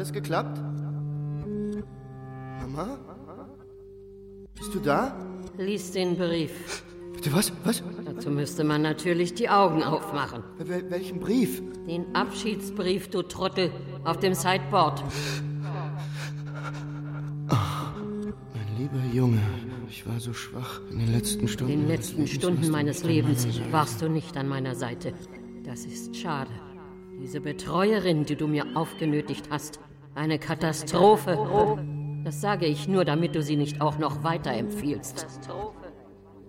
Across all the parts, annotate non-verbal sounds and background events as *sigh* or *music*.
alles geklappt? Mama? Bist du da? Lies den Brief. Bitte was? Was? Dazu müsste man natürlich die Augen aufmachen. Wel welchen Brief? Den Abschiedsbrief, du Trottel, auf dem Sideboard. Mein lieber Junge, ich war so schwach in den letzten Stunden. In den letzten Lebens. Stunden meines Lebens warst du nicht an meiner Seite. Das ist schade. Diese Betreuerin, die du mir aufgenötigt hast, eine Katastrophe. Das sage ich nur, damit du sie nicht auch noch weiterempfiehlst.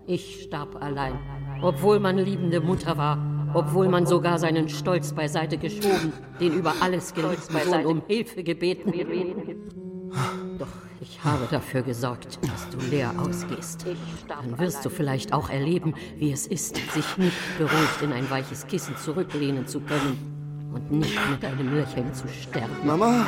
Ich starb allein, obwohl man liebende Mutter war, obwohl man sogar seinen Stolz beiseite geschoben, den über alles geliebten Sohn um Hilfe gebeten. Doch ich habe dafür gesorgt, dass du leer ausgehst. Dann wirst du vielleicht auch erleben, wie es ist, sich nicht beruhigt in ein weiches Kissen zurücklehnen zu können und nicht mit einem Lächeln zu sterben. Mama?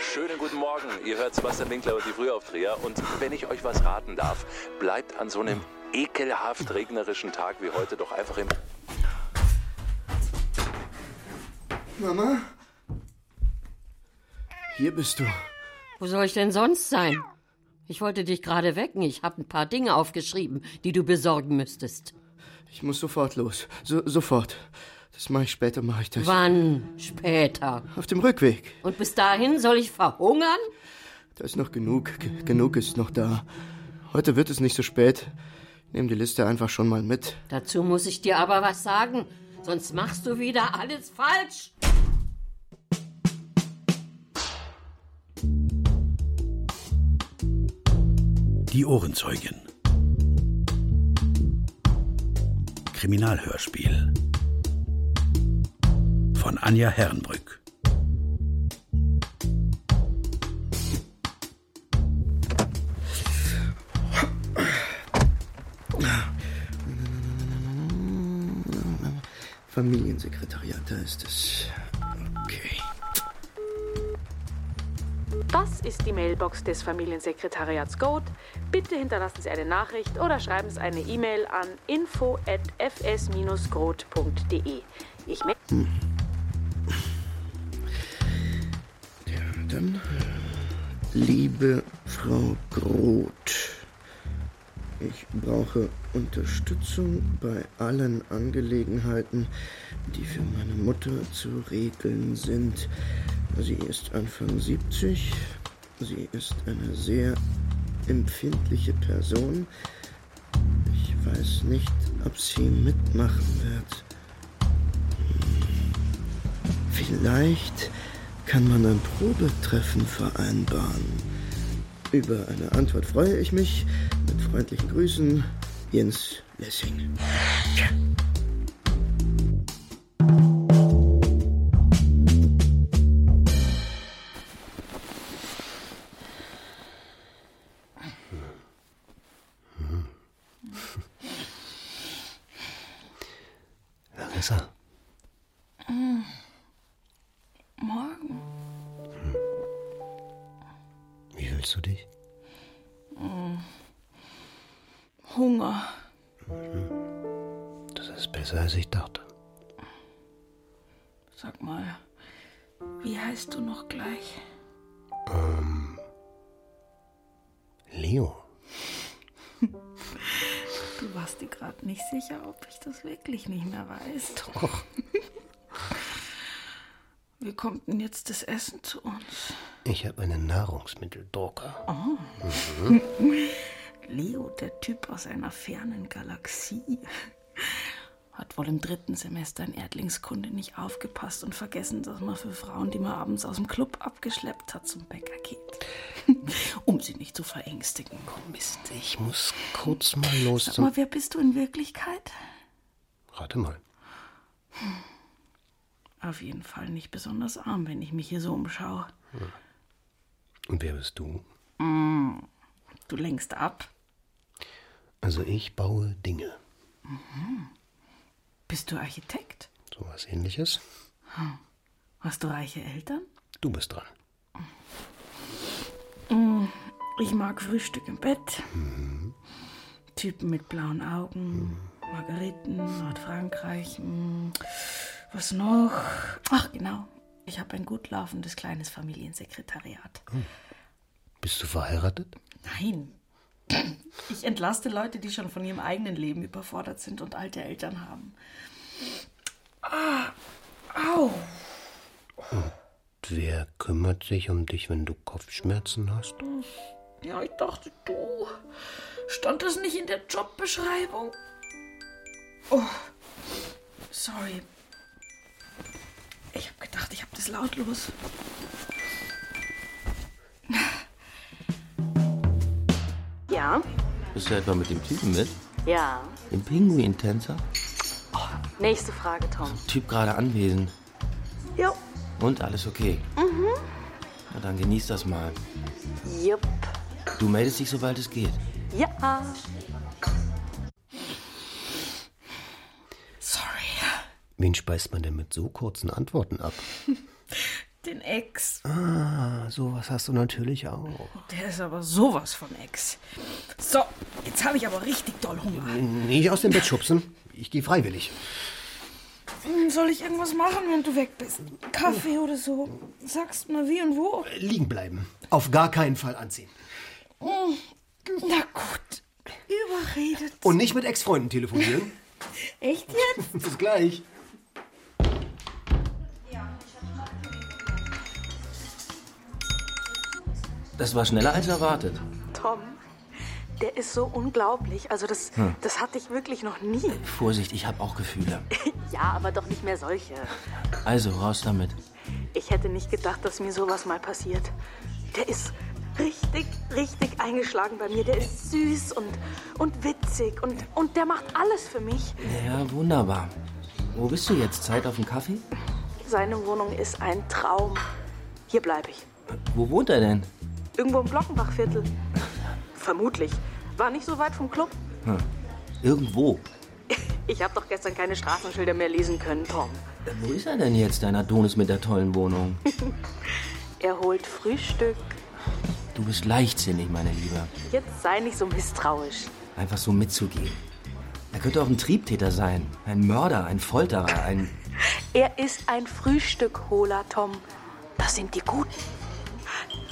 Schönen guten Morgen. Ihr hört Sebastian Winkler und die Frühaufdreher. Und wenn ich euch was raten darf, bleibt an so einem ekelhaft regnerischen Tag wie heute doch einfach im Mama? Hier bist du. Wo soll ich denn sonst sein? Ich wollte dich gerade wecken. Ich habe ein paar Dinge aufgeschrieben, die du besorgen müsstest. Ich muss sofort los. So, sofort. Das mache ich später, mache ich das. Wann? Später. Auf dem Rückweg. Und bis dahin soll ich verhungern? Da ist noch genug. G genug ist noch da. Heute wird es nicht so spät. Nimm die Liste einfach schon mal mit. Dazu muss ich dir aber was sagen, sonst machst du wieder alles falsch. Die Ohrenzeugin. Kriminalhörspiel. Von Anja Herrenbrück. Familiensekretariat, da ist es. Okay. Das ist die Mailbox des Familiensekretariats Goat. Bitte hinterlassen Sie eine Nachricht oder schreiben Sie eine E-Mail an info@fs-grot.de. Ich melde Ja, dann. Liebe Frau Groth, ich brauche Unterstützung bei allen Angelegenheiten, die für meine Mutter zu regeln sind. Sie ist Anfang 70. Sie ist eine sehr empfindliche Person. Ich weiß nicht, ob sie mitmachen wird. Vielleicht kann man ein Probetreffen vereinbaren. Über eine Antwort freue ich mich. Mit freundlichen Grüßen, Jens Lessing. Larissa, einer fernen Galaxie, hat wohl im dritten Semester in Erdlingskunde nicht aufgepasst und vergessen, dass man für Frauen, die man abends aus dem Club abgeschleppt hat, zum Bäcker geht. *laughs* um sie nicht zu verängstigen. Mist, ich muss kurz mal los Sag mal, wer bist du in Wirklichkeit? Rate mal. auf jeden Fall nicht besonders arm, wenn ich mich hier so umschaue. Und wer bist du? Du lenkst ab. Also ich baue Dinge. Bist du Architekt? So was ähnliches. Hast du reiche Eltern? Du bist dran. Ich mag Frühstück im Bett. Typen mit blauen Augen. Margeriten, Nordfrankreich. mm, Was noch? Ach, genau. Ich habe ein gut laufendes kleines Familiensekretariat. Bist du verheiratet? Nein. Ich entlaste Leute, die schon von ihrem eigenen Leben überfordert sind und alte Eltern haben. Ah, au. Wer kümmert sich um dich, wenn du Kopfschmerzen hast? Ja, ich dachte, du. Stand das nicht in der Jobbeschreibung? Oh, sorry. Ich habe gedacht, ich habe das lautlos. Ja? Bist du etwa mit dem Typen mit? Ja. Dem Pinguin-Tänzer? Nächste Frage, Tom. Typ gerade anwesend. Jo. Und alles okay? Mhm. Na dann genieß das mal. Jupp. Du meldest dich, sobald es geht. Ja. Sorry. Wen speist man denn mit so kurzen Antworten ab? *laughs* Den Ex. Ah, sowas hast du natürlich auch. Der ist aber sowas von Ex. So, jetzt habe ich aber richtig doll Hunger. Nicht aus dem Bett schubsen. Ich gehe freiwillig. Soll ich irgendwas machen, wenn du weg bist? Kaffee oder so? Sagst mal wie und wo? Liegen bleiben. Auf gar keinen Fall anziehen. Hm, Na gut. Überredet. Und nicht mit Ex-Freunden telefonieren. *laughs* Echt jetzt? Bis gleich. Das war schneller als erwartet. Tom, der ist so unglaublich. Also das, das hatte ich wirklich noch nie. Vorsicht, ich habe auch Gefühle. *laughs* Ja, aber doch nicht mehr solche. Also, raus damit. Ich hätte nicht gedacht, dass mir sowas mal passiert. Der ist richtig, richtig eingeschlagen bei mir. Der ist süß und, und witzig und, und der macht alles für mich. Ja, wunderbar. Wo bist du jetzt? Zeit auf einen Kaffee? Seine Wohnung ist ein Traum. Hier bleibe ich. Wo wohnt er denn? Irgendwo im Glockenbachviertel. Vermutlich. War nicht so weit vom Club. Irgendwo. *laughs* Ich habe doch gestern keine Straßenschilder mehr lesen können, Tom. Äh, Wo ist er denn jetzt, dein Adonis mit der tollen Wohnung? *laughs* Er holt Frühstück. Du bist leichtsinnig, meine Liebe. Jetzt sei nicht so misstrauisch. Einfach so mitzugehen. Er könnte auch ein Triebtäter sein. Ein Mörder, ein Folterer, ein... *laughs* Er ist ein Frühstückholer, Tom. Das sind die Guten.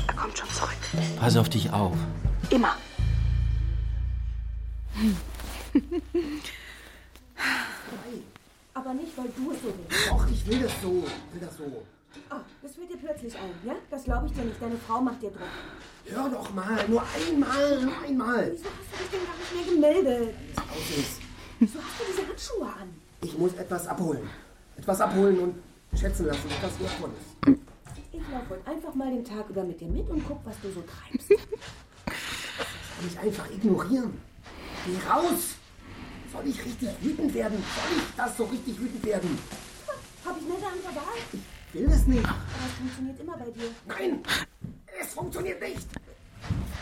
Er kommt schon zurück. Pass auf dich auf. Immer. Aber nicht, weil du es so willst. Doch, ich will das so. Ich will das so. Ah, das fällt dir plötzlich ein, ja? Das glaube ich dir nicht. Deine Frau macht dir Druck. Hör doch mal, nur einmal, nur einmal. Wieso hast du dich denn gar nicht mehr gemeldet? Aus ist. Wieso hast du diese Handschuhe an? Ich muss etwas abholen. Etwas abholen und schätzen lassen, etwas Wertvolles. Ich laufe wohl einfach mal den Tag über mit dir mit und guck, was du so treibst. *laughs* Soll ich einfach ignorieren? Geh raus! Soll ich richtig wütend werden? Soll ich das so richtig wütend werden? Hab ich eine andere Wahl? Ich will es nicht. Aber es funktioniert immer bei dir. Nein, es funktioniert nicht.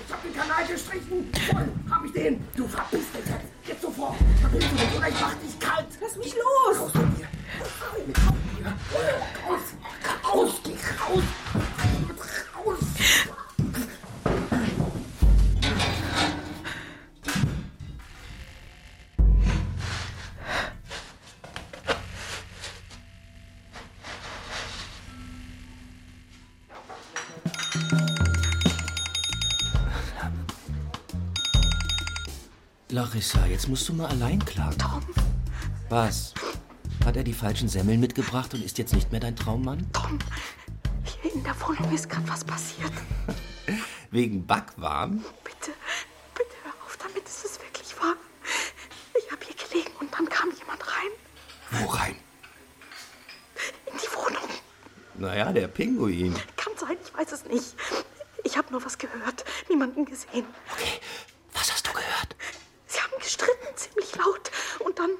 Ich habe den Kanal gestrichen. Voll, hab ich den. Du verpisst dich jetzt. Jetzt sofort. Verpisst du dich oder ich mach dich kalt. Lass mich los! Raus mit dir. Raus. Geh raus. Raus. Larissa, jetzt musst du mal allein klagen. Tom. Was? Hat er die falschen Semmeln mitgebracht und ist jetzt nicht mehr dein Traummann? Tom, hier in der Wohnung ist gerade was passiert. *laughs* Wegen Backwaren? Bitte, bitte hör auf damit, es ist wirklich wahr. Ich habe hier gelegen und dann kam jemand rein. Wo rein? In die Wohnung. Naja, der Pinguin. Kann sein, ich weiß es nicht. Ich habe nur was gehört, niemanden gesehen. Okay, was hast du gehört? Sie haben gestritten, ziemlich laut. Und dann,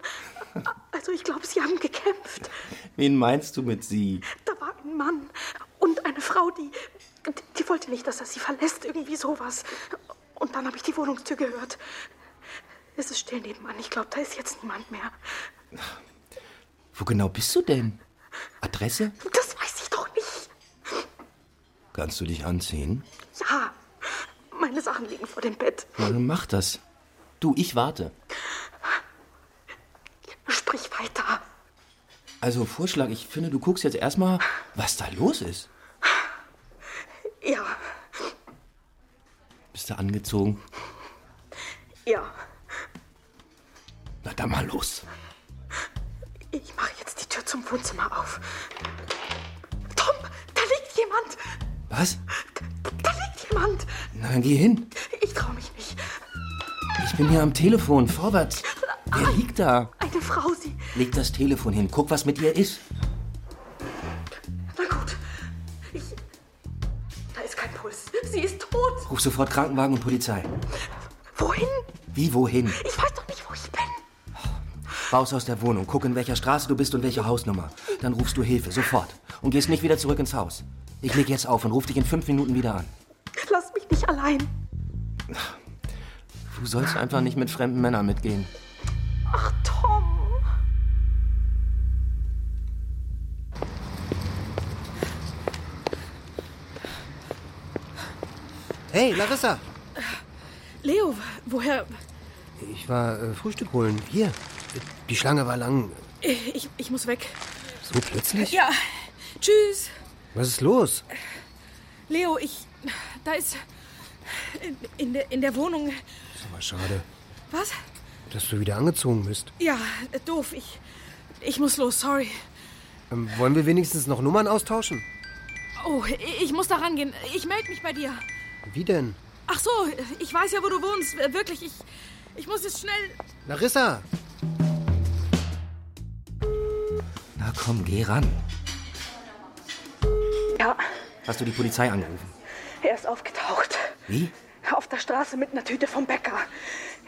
also ich glaube, sie haben gekämpft. Wen meinst du mit sie? Da war ein Mann und eine Frau, die, die, wollte nicht, dass er sie verlässt, irgendwie sowas. Und dann habe ich die Wohnungstür gehört. Es ist still nebenan. Ich glaube, da ist jetzt niemand mehr. Wo genau bist du denn? Adresse? Das weiß ich doch nicht. Kannst du dich anziehen? Ja, meine Sachen liegen vor dem Bett. Na, dann mach das. Du, ich warte. Sprich weiter. Also Vorschlag, ich finde, du guckst jetzt erstmal, was da los ist. Ja, Bist du angezogen? ja. Na dann mal los. Ich mache jetzt die Tür zum Wohnzimmer auf. Tom, da liegt jemand. Was? Da liegt jemand. Na, dann geh hin. Ich traue mich nicht. Ich bin hier am Telefon. Vorwärts. Wer liegt da? Eine Frau, sie. Leg das Telefon hin. Guck, was mit ihr ist. Na gut. Ich. Da ist kein Puls. Sie ist tot. Ruf sofort Krankenwagen und Polizei. Wohin? Wie, wohin? Ich weiß doch nicht, wo ich bin. Raus aus der Wohnung. Guck, in welcher Straße du bist und welche Hausnummer. Dann rufst du Hilfe. Sofort. Und gehst nicht wieder zurück ins Haus. Ich leg jetzt auf und ruf dich in fünf Minuten wieder an. Lass mich nicht allein. Du sollst einfach nicht mit fremden Männern mitgehen. Ach, Tom. Hey, Larissa! Leo, woher? Ich war äh, Frühstück holen. Hier. Die Schlange war lang. Ich, ich muss weg. So plötzlich? Ja, tschüss. Was ist los? Leo, ich. Da ist. In, in, der, in der Wohnung. Ist aber schade, Was? Dass du wieder angezogen bist. Ja, doof. Ich. Ich muss los, sorry. Ähm, wollen wir wenigstens noch Nummern austauschen? Oh, ich- muss da rangehen. Ich melde mich bei dir. Wie denn? Ach so, ich weiß ja, wo du wohnst. Wirklich, ich. Ich muss jetzt schnell. Larissa! Na komm, geh ran. Ja, Hast du die Polizei angerufen? er ist aufgetaucht. Wie? Auf der Straße mit einer Tüte vom Bäcker.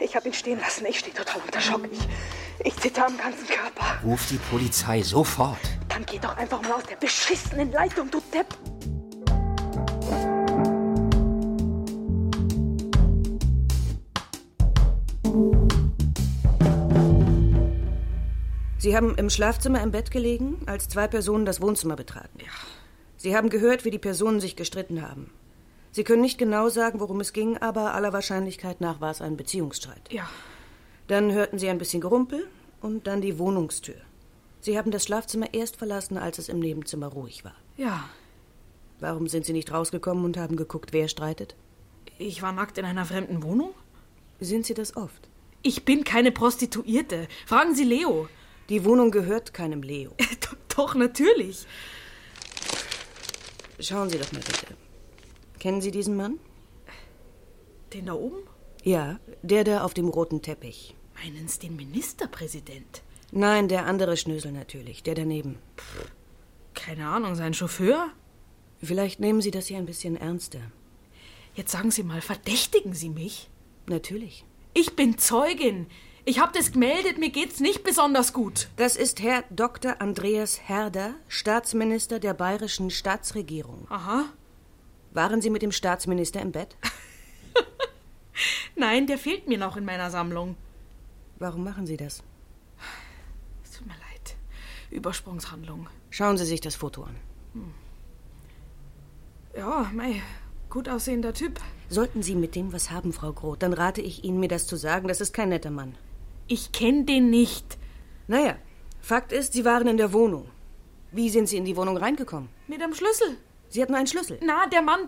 Ich habe ihn stehen lassen. Ich stehe total unter Schock. Ich, ich zitter am ganzen Körper. Ruf die Polizei sofort. Dann geh doch einfach mal aus der beschissenen Leitung, du Depp. Sie haben im Schlafzimmer im Bett gelegen, als zwei Personen das Wohnzimmer betraten. Sie haben gehört, wie die Personen sich gestritten haben. Sie können nicht genau sagen, worum es ging, aber aller Wahrscheinlichkeit nach war es ein Beziehungsstreit. Ja. Dann hörten Sie ein bisschen Gerumpel und dann die Wohnungstür. Sie haben das Schlafzimmer erst verlassen, als es im Nebenzimmer ruhig war. Ja. Warum sind Sie nicht rausgekommen und haben geguckt, wer streitet? Ich war nackt in einer fremden Wohnung? Sind Sie das oft? Ich bin keine Prostituierte. Fragen Sie Leo. Die Wohnung gehört keinem Leo. *laughs* Doch, natürlich. Schauen Sie doch mal bitte. Kennen Sie diesen Mann? Den da oben? Ja, der da auf dem roten Teppich. Meinen Sie den Ministerpräsident? Nein, der andere Schnösel natürlich, der daneben. Keine Ahnung, sein Chauffeur? Vielleicht nehmen Sie das hier ein bisschen ernster. Jetzt sagen Sie mal, verdächtigen Sie mich? Natürlich. Ich bin Zeugin. Ich habe das gemeldet, mir geht's nicht besonders gut. Das ist Herr Dr. Andreas Herder, Staatsminister der bayerischen Staatsregierung. Aha. Waren Sie mit dem Staatsminister im Bett? *laughs* Nein, der fehlt mir noch in meiner Sammlung. Warum machen Sie das? Es tut mir leid. Übersprungshandlung. Schauen Sie sich das Foto an. Ja, mei, gut aussehender Typ. Sollten Sie mit dem was haben, Frau Groth, dann rate ich Ihnen, mir das zu sagen. Das ist kein netter Mann. Ich kenne den nicht. Naja, Fakt ist, Sie waren in der Wohnung. Wie sind Sie in die Wohnung reingekommen? Mit dem Schlüssel. Sie hatten einen Schlüssel. Na, der Mann,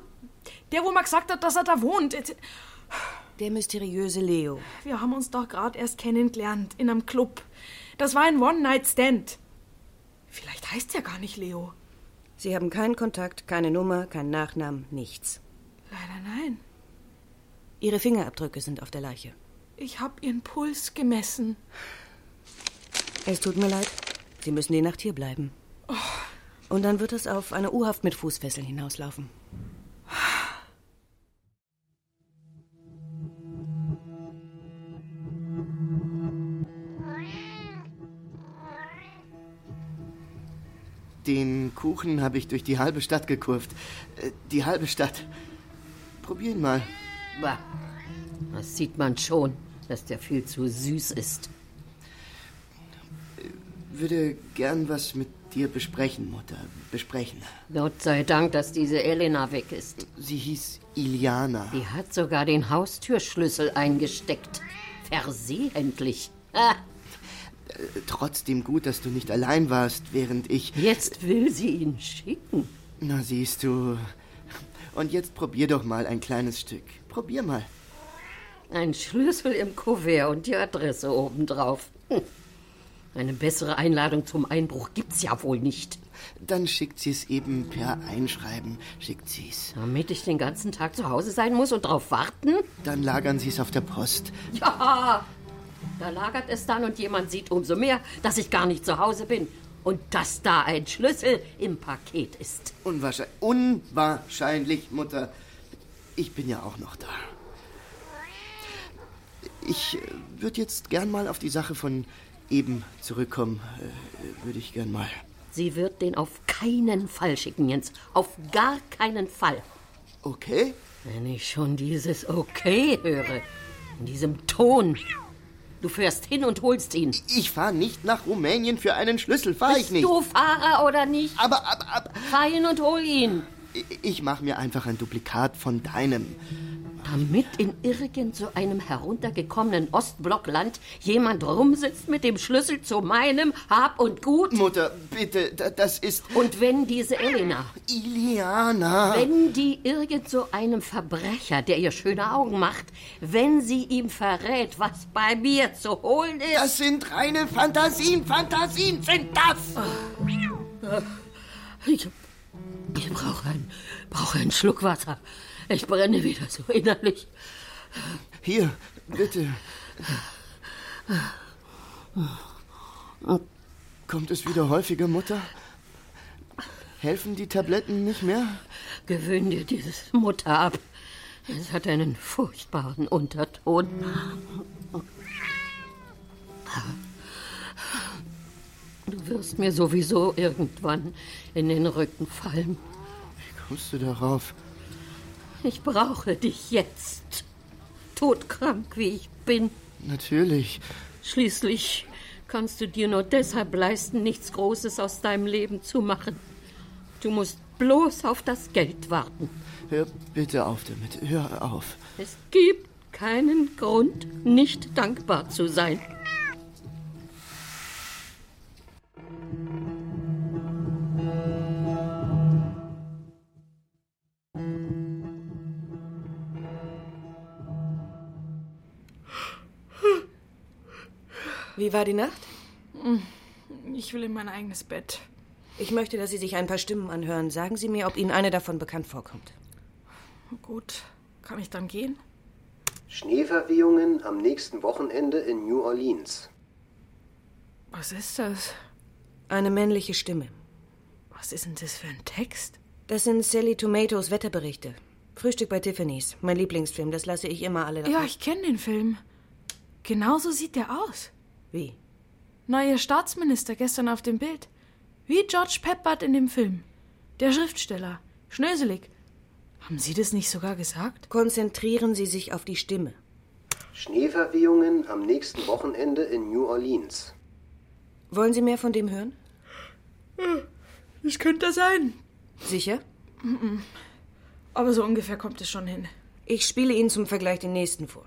der, wo mal gesagt hat, dass er da wohnt. Der mysteriöse Leo. Wir haben uns doch gerade erst kennengelernt in einem Club. Das war ein One-Night-Stand. Vielleicht heißt er gar nicht Leo. Sie haben keinen Kontakt, keine Nummer, keinen Nachnamen, nichts. Leider nein. Ihre Fingerabdrücke sind auf der Leiche. Ich habe ihren Puls gemessen. Es tut mir leid. Sie müssen die Nacht hier bleiben. Und dann wird es auf eine U-Haft mit Fußfesseln hinauslaufen. Den Kuchen habe ich durch die halbe Stadt gekurft. Äh, Die halbe Stadt. Probier ihn mal. Bah, das sieht man schon, dass der viel zu süß ist. Würde gern was mit dir besprechen, Mutter. Besprechen. Gott sei Dank, dass diese Elena weg ist. Sie hieß Iliana. Die hat sogar den Haustürschlüssel eingesteckt. Versehentlich. Ah, Äh, Trotzdem gut, dass du nicht allein warst, während ich. jetzt will sie ihn schicken. Na, siehst du. Und jetzt probier doch mal ein kleines Stück. Probier mal. Ein Schlüssel im Kuvert und die Adresse obendrauf. Hm. Eine bessere Einladung zum Einbruch gibt's ja wohl nicht. Dann schickt sie es eben per Einschreiben. Schickt sie es. Damit ich den ganzen Tag zu Hause sein muss und drauf warten? Dann lagern sie es auf der Post. Ja, da lagert es dann und jemand sieht umso mehr, dass ich gar nicht zu Hause bin. Und dass da ein Schlüssel im Paket ist. Unwahrscheinlich, unwahrscheinlich, Mutter. Ich bin ja auch noch da. Ich würde jetzt gern mal auf die Sache von eben zurückkommen. Äh, würde ich gern mal. Sie wird den auf keinen Fall schicken, Jens. Auf gar keinen Fall. Okay? Wenn ich schon dieses Okay höre, in diesem Ton. Du fährst hin und holst ihn. Ich fahre nicht nach Rumänien für einen Schlüssel, fahre ich Bist nicht. du Fahrer oder nicht? Aber, aber, aber. Fahr hin und hol ihn. Ich mache mir einfach ein Duplikat von deinem. Damit in irgend so einem heruntergekommenen Ostblockland jemand rumsitzt mit dem Schlüssel zu meinem Hab und Gut. Mutter, bitte, da- das ist. Und wenn diese Elena, Iliana. wenn die irgend so einem Verbrecher, der ihr schöne Augen macht, wenn sie ihm verrät, was bei mir zu holen ist. Das sind reine Fantasien, Fantasien sind das! Ich, ich brauche ein, brauche einen Schluck Wasser. Ich brenne wieder so innerlich. Hier, bitte. Kommt es wieder häufiger, Mutter? Helfen die Tabletten nicht mehr? Gewöhn dir dieses Mutter ab. Es hat einen furchtbaren Unterton. Du wirst mir sowieso irgendwann in den Rücken fallen. Wie kommst du darauf? Ich brauche dich jetzt. Todkrank wie ich bin. Natürlich. Schließlich kannst du dir nur deshalb leisten, nichts Großes aus deinem Leben zu machen. Du musst bloß auf das Geld warten. Hör bitte auf damit. Hör auf. Es gibt keinen Grund, nicht dankbar zu sein. Wie war die Nacht? Ich will in mein eigenes Bett. Ich möchte, dass Sie sich ein paar Stimmen anhören. Sagen Sie mir, ob Ihnen eine davon bekannt vorkommt. Gut, kann ich dann gehen? Schneeverwehungen am nächsten Wochenende in New Orleans. Was ist das? Eine männliche Stimme. Was ist denn das für ein Text? Das sind Sally Tomatos Wetterberichte. Frühstück bei Tiffany's. Mein Lieblingsfilm. Das lasse ich immer alle davon. Ja, ich kenne den Film. Genauso sieht der aus. Wie? Neuer Staatsminister gestern auf dem Bild. Wie George Peppard in dem Film. Der Schriftsteller. Schnöselig. Haben Sie das nicht sogar gesagt? Konzentrieren Sie sich auf die Stimme. Schneeverwehungen am nächsten Wochenende in New Orleans. Wollen Sie mehr von dem hören? Das könnte sein. Sicher? Aber so ungefähr kommt es schon hin. Ich spiele Ihnen zum Vergleich den nächsten vor.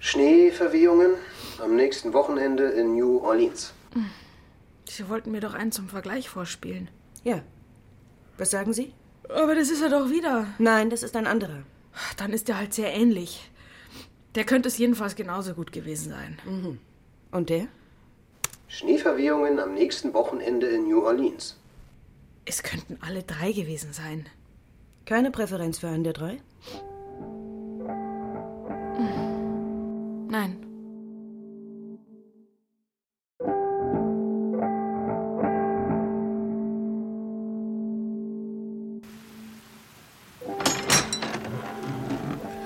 Schneeverwehungen am nächsten Wochenende in New Orleans. Sie wollten mir doch einen zum Vergleich vorspielen. Ja. Was sagen Sie? Aber das ist er doch wieder. Nein, das ist ein anderer. Dann ist er halt sehr ähnlich. Der könnte es jedenfalls genauso gut gewesen sein. Mhm. Und der? Schneeverwehungen am nächsten Wochenende in New Orleans. Es könnten alle drei gewesen sein. Keine Präferenz für einen der drei? Nein.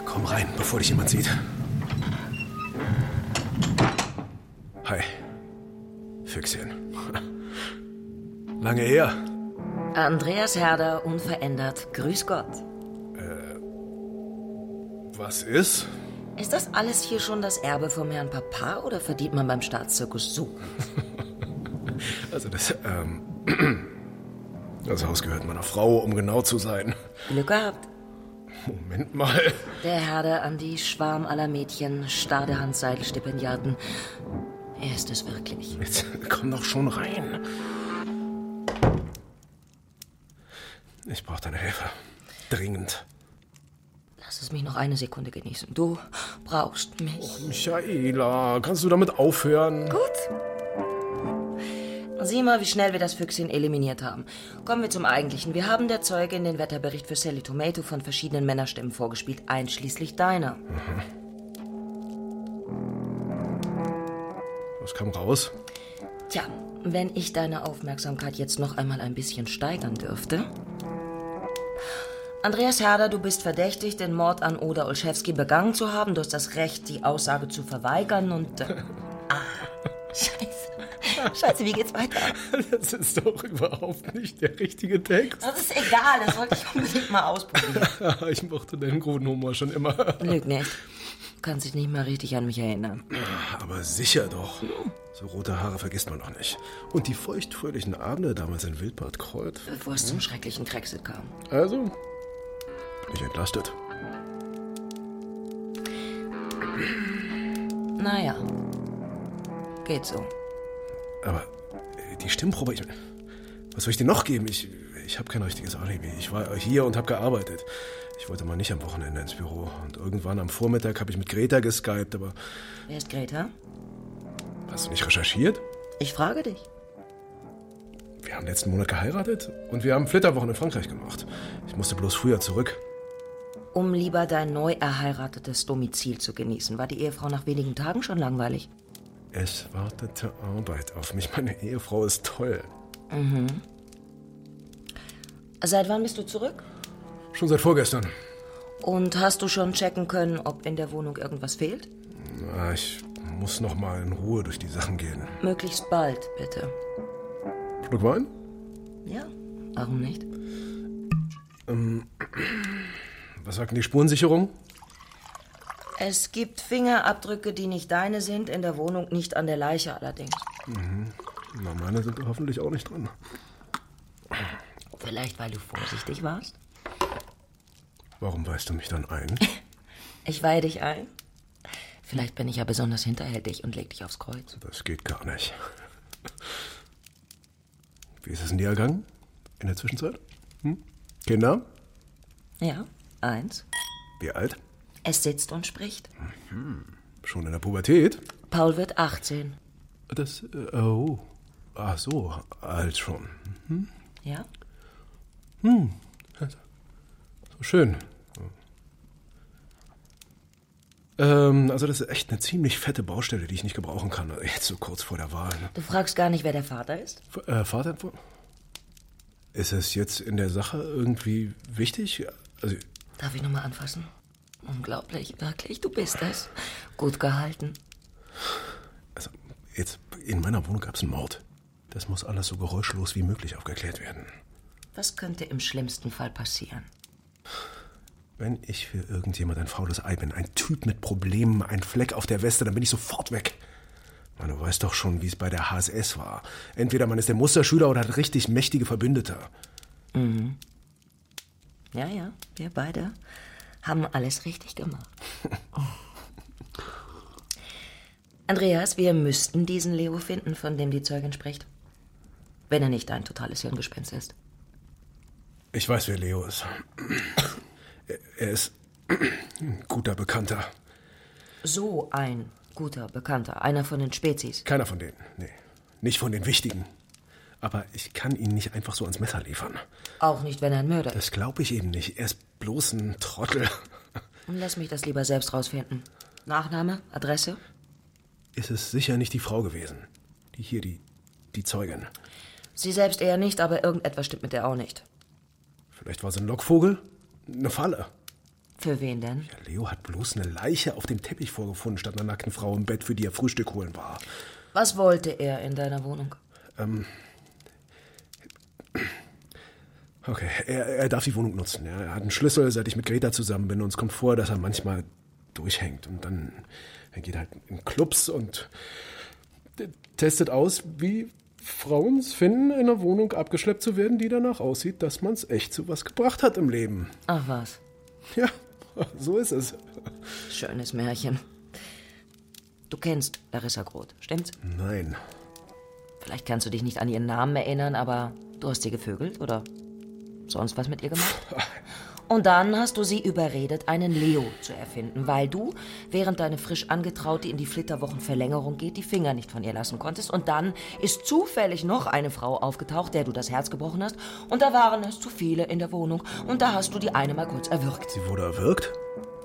Komm rein, bevor dich jemand sieht. Hi. Füchschen. Lange her. Andreas Herder, unverändert. Grüß Gott. Äh, was ist? Ist das alles hier schon das Erbe vom Herrn Papa oder verdient man beim Staatszirkus so? *laughs* Also das, ähm, *clears throat* das Haus gehört meiner Frau, um genau zu sein. Glück gehabt. Moment mal. Der Herder an die Schwarm aller Mädchen, Stadehand-Seilstipendiaten. Er ist es wirklich. Jetzt komm doch schon rein. Ich brauche deine Hilfe. Dringend. Lass es mich noch eine Sekunde genießen. Du brauchst mich. Oh, Michaela, kannst du damit aufhören? Gut. Sieh mal, wie schnell wir das Füchschen eliminiert haben. Kommen wir zum Eigentlichen. Wir haben der Zeugin den Wetterbericht für Sally Tomato von verschiedenen Männerstimmen vorgespielt, einschließlich deiner. Mhm. Was kam raus? Tja, wenn ich deine Aufmerksamkeit jetzt noch einmal ein bisschen steigern dürfte. Andreas Herder, du bist verdächtigt, den Mord an Oda Olszewski begangen zu haben. Du hast das Recht, die Aussage zu verweigern und. Äh, *laughs* ah, scheiße. Scheiße, wie geht's weiter? *laughs* Das ist doch überhaupt nicht der richtige Text. Das ist egal, das wollte ich unbedingt mal ausprobieren. *laughs* ich mochte deinen guten Humor schon immer. Lüg nicht. Du kannst dich nicht mal richtig an mich erinnern. Aber sicher doch. So rote Haare vergisst man doch nicht. Und die feuchtfröhlichen Abende damals in Wildbad Kreuz. Bevor es zum schrecklichen Brexit kam. Also, bin ich entlastet. Naja, geht so. Aber die Stimmprobe, ich, was soll ich dir noch geben? Ich, ich habe kein richtiges Alibi. Ich war hier und habe gearbeitet. Ich wollte mal nicht am Wochenende ins Büro. Und irgendwann am Vormittag habe ich mit Greta geskypt, aber... Wer ist Greta? Hast du nicht recherchiert? Ich frage dich. Wir haben letzten Monat geheiratet und wir haben Flitterwochen in Frankreich gemacht. Ich musste bloß früher zurück. Um lieber dein neu erheiratetes Domizil zu genießen, war die Ehefrau nach wenigen Tagen schon langweilig. Es wartete Arbeit auf mich. Meine Ehefrau ist toll. Mhm. Seit wann bist du zurück? Schon seit vorgestern. Und hast du schon checken können, ob in der Wohnung irgendwas fehlt? Na, ich muss noch mal in Ruhe durch die Sachen gehen. Möglichst bald, bitte. Schluck Wein? Ja, warum nicht? Ähm, was sagt denn die Spurensicherung? Es gibt Fingerabdrücke, die nicht deine sind, in der Wohnung, nicht an der Leiche allerdings. Mhm. Na, meine sind hoffentlich auch nicht drin. Vielleicht, weil du vorsichtig warst? Warum weist du mich dann ein? *laughs* Ich weihe dich ein. Vielleicht bin ich ja besonders hinterhältig und leg dich aufs Kreuz. Das geht gar nicht. Wie ist es in dir ergangen? In der Zwischenzeit? Hm? Kinder? Ja, eins. Wie alt? Es sitzt und spricht. Mhm. Schon in der Pubertät? Paul wird 18. Das, äh, oh. Ach so, alt schon. Mhm. Ja? Hm. So schön. Ähm, also das ist echt eine ziemlich fette Baustelle, die ich nicht gebrauchen kann. Jetzt so kurz vor der Wahl. Ne? Du fragst gar nicht, wer der Vater ist? F äh, Vater? Ist es jetzt in der Sache irgendwie wichtig? Also, Darf ich nochmal anfassen? Unglaublich, wirklich, du bist es. Gut gehalten. Also, jetzt, in meiner Wohnung gab es einen Mord. Das muss alles so geräuschlos wie möglich aufgeklärt werden. Was könnte im schlimmsten Fall passieren? Wenn ich für irgendjemand ein faules Ei bin, ein Typ mit Problemen, ein Fleck auf der Weste, dann bin ich sofort weg. Man, du weißt doch schon, wie es bei der HSS war. Entweder man ist der Musterschüler oder hat richtig mächtige Verbündete. Mhm. Ja, ja, wir beide haben alles richtig gemacht. *laughs* Andreas, wir müssten diesen Leo finden, von dem die Zeugin spricht. Wenn er nicht ein totales Hirngespinst ist. Ich weiß, wer Leo ist. Er ist ein guter Bekannter. So ein guter Bekannter. Einer von den Spezies. Keiner von denen, nee. Nicht von den Wichtigen. Aber ich kann ihn nicht einfach so ans Messer liefern. Auch nicht, wenn er ein Mörder ist. Das glaube ich eben nicht. Er ist bloß ein Trottel. *laughs* Und lass mich das lieber selbst rausfinden. Nachname, Adresse? Ist es sicher nicht die Frau gewesen. Die hier, die, die Zeugin. Sie selbst eher nicht, aber irgendetwas stimmt mit der auch nicht. Vielleicht war sie ein Lockvogel? Eine Falle. Für wen denn? Ja, Leo hat bloß eine Leiche auf dem Teppich vorgefunden, statt einer nackten Frau im Bett, für die er Frühstück holen war. Was wollte er in deiner Wohnung? Ähm, Okay, er, er darf die Wohnung nutzen. Ja. Er hat einen Schlüssel, seit ich mit Greta zusammen bin. Und es kommt vor, dass er manchmal durchhängt. Und dann er geht halt in Clubs und testet aus, wie Frauen es finden, in einer Wohnung abgeschleppt zu werden, die danach aussieht, dass man es echt zu was gebracht hat im Leben. Ach was. Ja, *laughs* so ist es. Schönes Märchen. Du kennst Larissa Groth, stimmt's? Nein. Vielleicht kannst du dich nicht an ihren Namen erinnern, aber du hast sie gevögelt oder sonst was mit ihr gemacht? Und dann hast du sie überredet, einen Leo zu erfinden, weil du, während deine frisch angetraute in die Flitterwochenverlängerung geht, die Finger nicht von ihr lassen konntest. Und dann ist zufällig noch eine Frau aufgetaucht, der du das Herz gebrochen hast. Und da waren es zu viele in der Wohnung. Und da hast du die eine mal kurz erwürgt. Sie wurde erwürgt?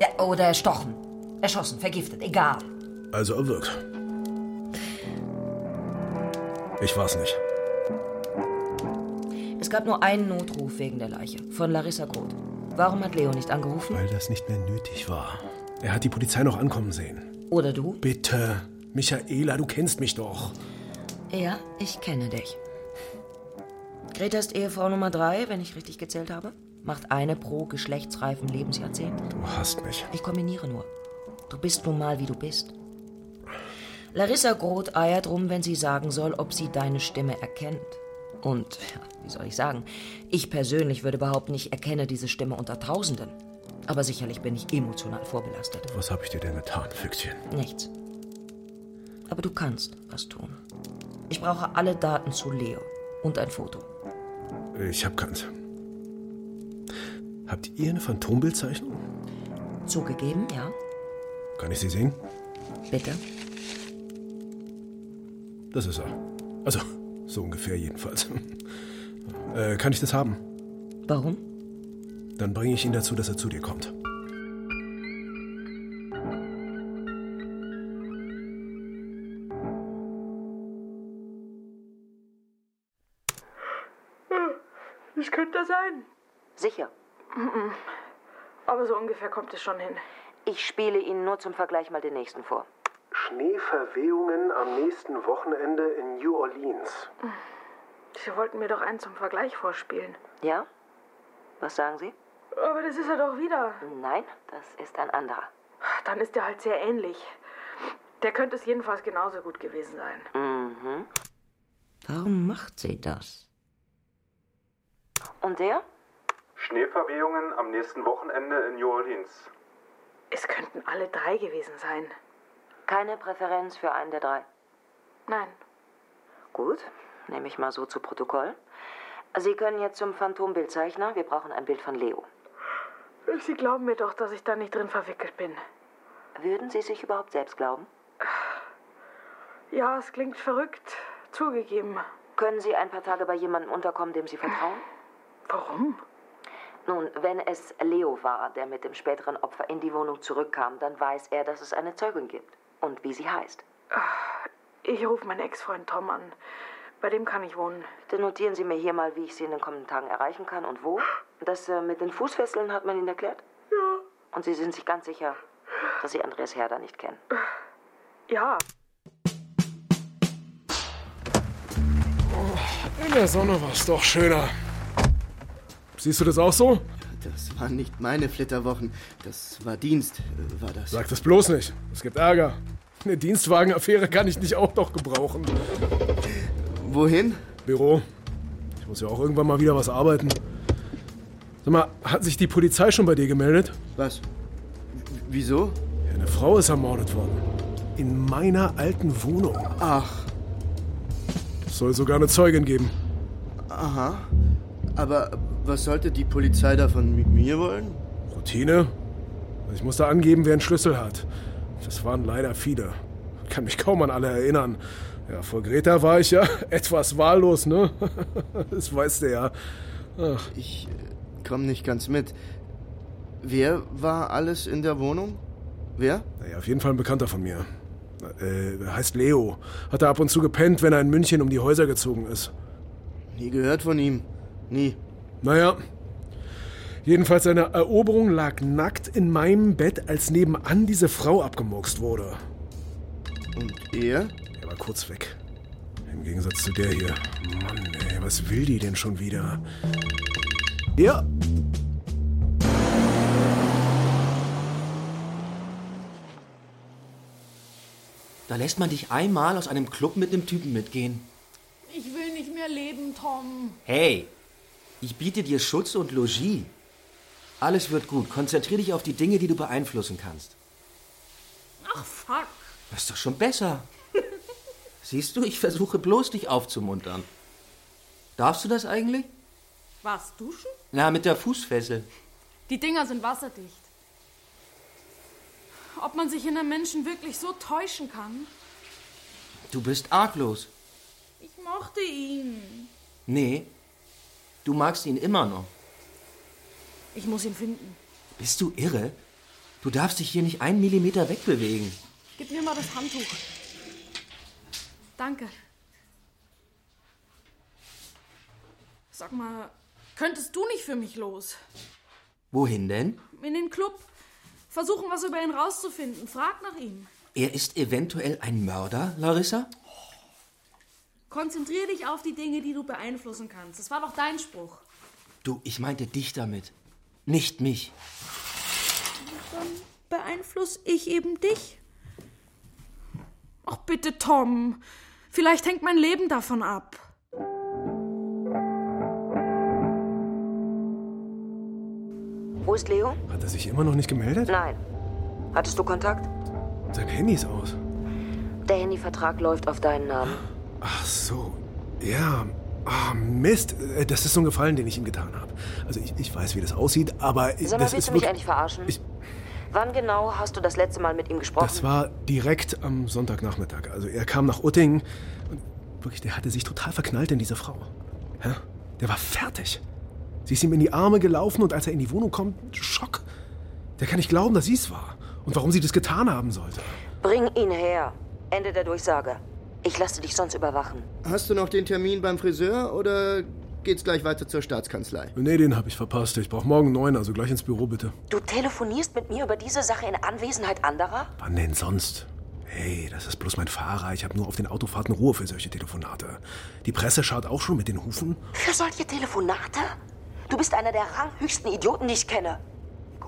Ja, oder erstochen. Erschossen, vergiftet, egal. Also erwürgt. Ich war's nicht. Es gab nur einen Notruf wegen der Leiche von Larissa Groth. Warum hat Leo nicht angerufen? Weil das nicht mehr nötig war. Er hat die Polizei noch ankommen sehen. Oder du? Bitte. Michaela, du kennst mich doch. Ja, ich kenne dich. Greta ist Ehefrau Nummer drei, wenn ich richtig gezählt habe. Macht eine pro geschlechtsreifen Lebensjahrzehnt. Du hasst mich. Ich kombiniere nur. Du bist nun mal, wie du bist. Larissa Groth eiert rum, wenn sie sagen soll, ob sie deine Stimme erkennt. Und, wie soll ich sagen, ich persönlich würde behaupten, ich erkenne diese Stimme unter Tausenden. Aber sicherlich bin ich emotional vorbelastet. Was habe ich dir denn getan, Füchschen? Nichts. Aber du kannst was tun. Ich brauche alle Daten zu Leo und ein Foto. Ich habe keins. Habt ihr eine Phantombildzeichnung? Zugegeben, ja. Kann ich sie sehen? Bitte. Das ist er. Also, so ungefähr jedenfalls. *laughs* Äh, kann ich das haben? Warum? Dann bringe ich ihn dazu, dass er zu dir kommt. Das könnte sein. Sicher. Aber so ungefähr kommt es schon hin. Ich spiele Ihnen nur zum Vergleich mal den nächsten vor. Schneeverwehungen am nächsten Wochenende in New Orleans. Sie wollten mir doch einen zum Vergleich vorspielen. Ja? Was sagen Sie? Aber das ist er doch wieder. Nein, das ist ein anderer. Dann ist er halt sehr ähnlich. Der könnte es jedenfalls genauso gut gewesen sein. Mhm. Warum macht sie das? Und der? Schneeverwehungen am nächsten Wochenende in New Orleans. Es könnten alle drei gewesen sein. Keine Präferenz für einen der drei? Nein. Gut, nehme ich mal so zu Protokoll. Sie können jetzt zum Phantombildzeichner. Wir brauchen ein Bild von Leo. Sie glauben mir doch, dass ich da nicht drin verwickelt bin. Würden Sie sich überhaupt selbst glauben? Ja, es klingt verrückt. Zugegeben. Können Sie ein paar Tage bei jemandem unterkommen, dem Sie vertrauen? Warum? Nun, wenn es Leo war, der mit dem späteren Opfer in die Wohnung zurückkam, dann weiß er, dass es eine Zeugin gibt. Und wie sie heißt. Ich rufe meinen Ex-Freund Tom an. Bei dem kann ich wohnen. Dann notieren Sie mir hier mal, wie ich Sie in den kommenden Tagen erreichen kann und wo. Das äh, mit den Fußfesseln hat man Ihnen erklärt? Ja. Und Sie sind sich ganz sicher, dass Sie Andreas Herder nicht kennen? Ja. In der Sonne war es doch schöner. Siehst du das auch so? Das waren nicht meine Flitterwochen. Das war Dienst, äh, war das. Sag das bloß nicht. Es gibt Ärger. Eine Dienstwagenaffäre kann ich nicht auch noch gebrauchen. Wohin? Büro. Ich muss ja auch irgendwann mal wieder was arbeiten. Sag mal, hat sich die Polizei schon bei dir gemeldet? Was? Wieso? Ja, eine Frau ist ermordet worden. In meiner alten Wohnung. Ach. Es soll sogar eine Zeugin geben. Aha. Aber was sollte die Polizei davon mit mir wollen? Routine? Ich musste angeben, wer einen Schlüssel hat. Das waren leider viele. Ich kann mich kaum an alle erinnern. Ja, vor Greta war ich ja *laughs* etwas wahllos, ne? *laughs* Das weißt du ja. Ach. Ich äh, komm nicht ganz mit. Wer war alles in der Wohnung? Wer? Naja, auf jeden Fall ein Bekannter von mir. Äh, er heißt Leo. Hat er ab und zu gepennt, wenn er in München um die Häuser gezogen ist. Nie gehört von ihm. Nie. Naja. Jedenfalls seine Eroberung lag nackt in meinem Bett, als nebenan diese Frau abgemurkst wurde. Und er? Er war kurz weg. Im Gegensatz zu der hier. Mann, ey, was will die denn schon wieder? Ja. Da lässt man dich einmal aus einem Club mit einem Typen mitgehen. Ich will nicht mehr leben, Tom. Hey, ich biete dir Schutz und Logis. Alles wird gut. Konzentrier dich auf die Dinge, die du beeinflussen kannst. Ach, fuck. Das ist doch schon besser. Siehst du, ich versuche bloß, dich aufzumuntern. Darfst du das eigentlich? Was, duschen? Na, mit der Fußfessel. Die Dinger sind wasserdicht. Ob man sich in einem Menschen wirklich so täuschen kann? Du bist arglos. Ich mochte ihn. Nee, du magst ihn immer noch. Ich muss ihn finden. Bist du irre? Du darfst dich hier nicht einen Millimeter wegbewegen. Gib mir mal das Handtuch. Danke. Sag mal, könntest du nicht für mich los? Wohin denn? In den Club. Versuchen, was über ihn rauszufinden. Frag nach ihm. Er ist eventuell ein Mörder, Larissa? Konzentrier dich auf die Dinge, die du beeinflussen kannst. Das war doch dein Spruch. Du, ich meinte dich damit. Nicht mich. Dann beeinflusse ich eben dich. Ach bitte, Tom. Vielleicht hängt mein Leben davon ab. Wo ist Leo? Hat er sich immer noch nicht gemeldet? Nein. Hattest du Kontakt? Sein Handy ist aus. Der Handyvertrag läuft auf deinen Namen. Ach so. Ja. Ah, Mist. Äh, Das ist so ein Gefallen, den ich ihm getan habe. Also ich, ich weiß, wie das aussieht, aber Sag mal, das willst ist du mich wirklich, eigentlich verarschen? Ich- Wann genau hast du das letzte Mal mit ihm gesprochen? Das war direkt am Sonntagnachmittag. Also er kam nach Utting und wirklich, der hatte sich total verknallt in diese Frau. Ja? Der war fertig. Sie ist ihm in die Arme gelaufen und als er in die Wohnung kommt, Schock. Der kann nicht glauben, dass sie es war. Und warum sie das getan haben sollte. Bring ihn her. Ende der Durchsage. Ich lasse dich sonst überwachen. Hast du noch den Termin beim Friseur oder geht's gleich weiter zur Staatskanzlei? Nee, den habe ich verpasst. Ich brauche morgen neun, also gleich ins Büro bitte. Du telefonierst mit mir über diese Sache in Anwesenheit anderer? Wann denn sonst? Hey, das ist bloß mein Fahrer. Ich habe nur auf den Autofahrten Ruhe für solche Telefonate. Die Presse schaut auch schon mit den Hufen. Für solche Telefonate? Du bist einer der ranghöchsten Idioten, die ich kenne.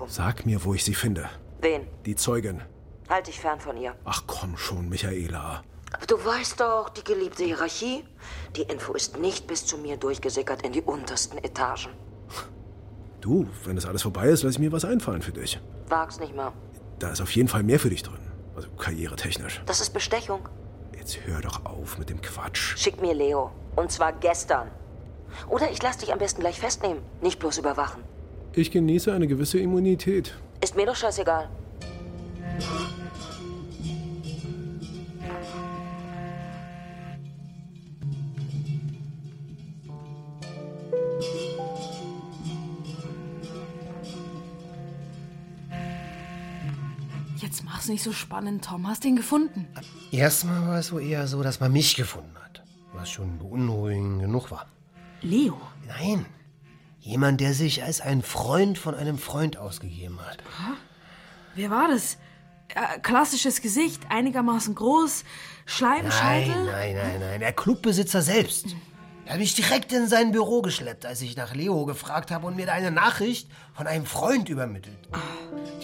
Sag mir, wo ich sie finde. Wen? Die Zeugin. Halt dich fern von ihr. Ach komm schon, Michaela. Aber du weißt doch, die geliebte Hierarchie. Die Info ist nicht bis zu mir durchgesickert in die untersten Etagen. Du, wenn das alles vorbei ist, lass ich mir was einfallen für dich. Wag's nicht mal. Da ist auf jeden Fall mehr für dich drin. Also karrieretechnisch. Das ist Bestechung. Jetzt hör doch auf mit dem Quatsch. Schick mir Leo. Und zwar gestern. Oder ich lass dich am besten gleich festnehmen. Nicht bloß überwachen. Ich genieße eine gewisse Immunität. Ist mir doch scheißegal. Nicht so spannend, Tom. Hast ihn gefunden? Erstmal war es wohl eher so, dass man mich gefunden hat. Was schon beunruhigend genug war. Leo? Nein. Jemand, der sich als ein Freund von einem Freund ausgegeben hat. Wer war das? Äh, klassisches Gesicht, einigermaßen groß, Schleimscheitel. Nein, nein, nein, nein. Der Clubbesitzer selbst. Er hat mich direkt in sein Büro geschleppt, als ich nach Leo gefragt habe und mir da eine Nachricht von einem Freund übermittelt.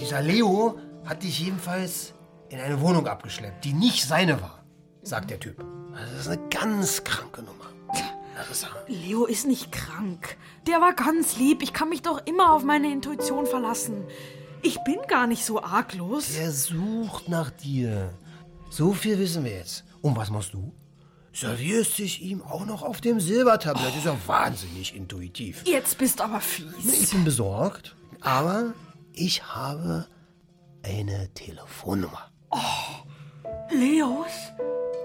Dieser Leo hat dich jedenfalls in eine Wohnung abgeschleppt, die nicht seine war, sagt der Typ. Das ist eine ganz kranke Nummer. Larissa. Leo ist nicht krank. Der war ganz lieb. Ich kann mich doch immer auf meine Intuition verlassen. Ich bin gar nicht so arglos. Der sucht nach dir. So viel wissen wir jetzt. Und was machst du? Servierst dich ihm auch noch auf dem Silbertablett. Ist ja wahnsinnig intuitiv. Jetzt bist aber Ich fies. bin besorgt, aber ich habe eine Telefonnummer. Leos?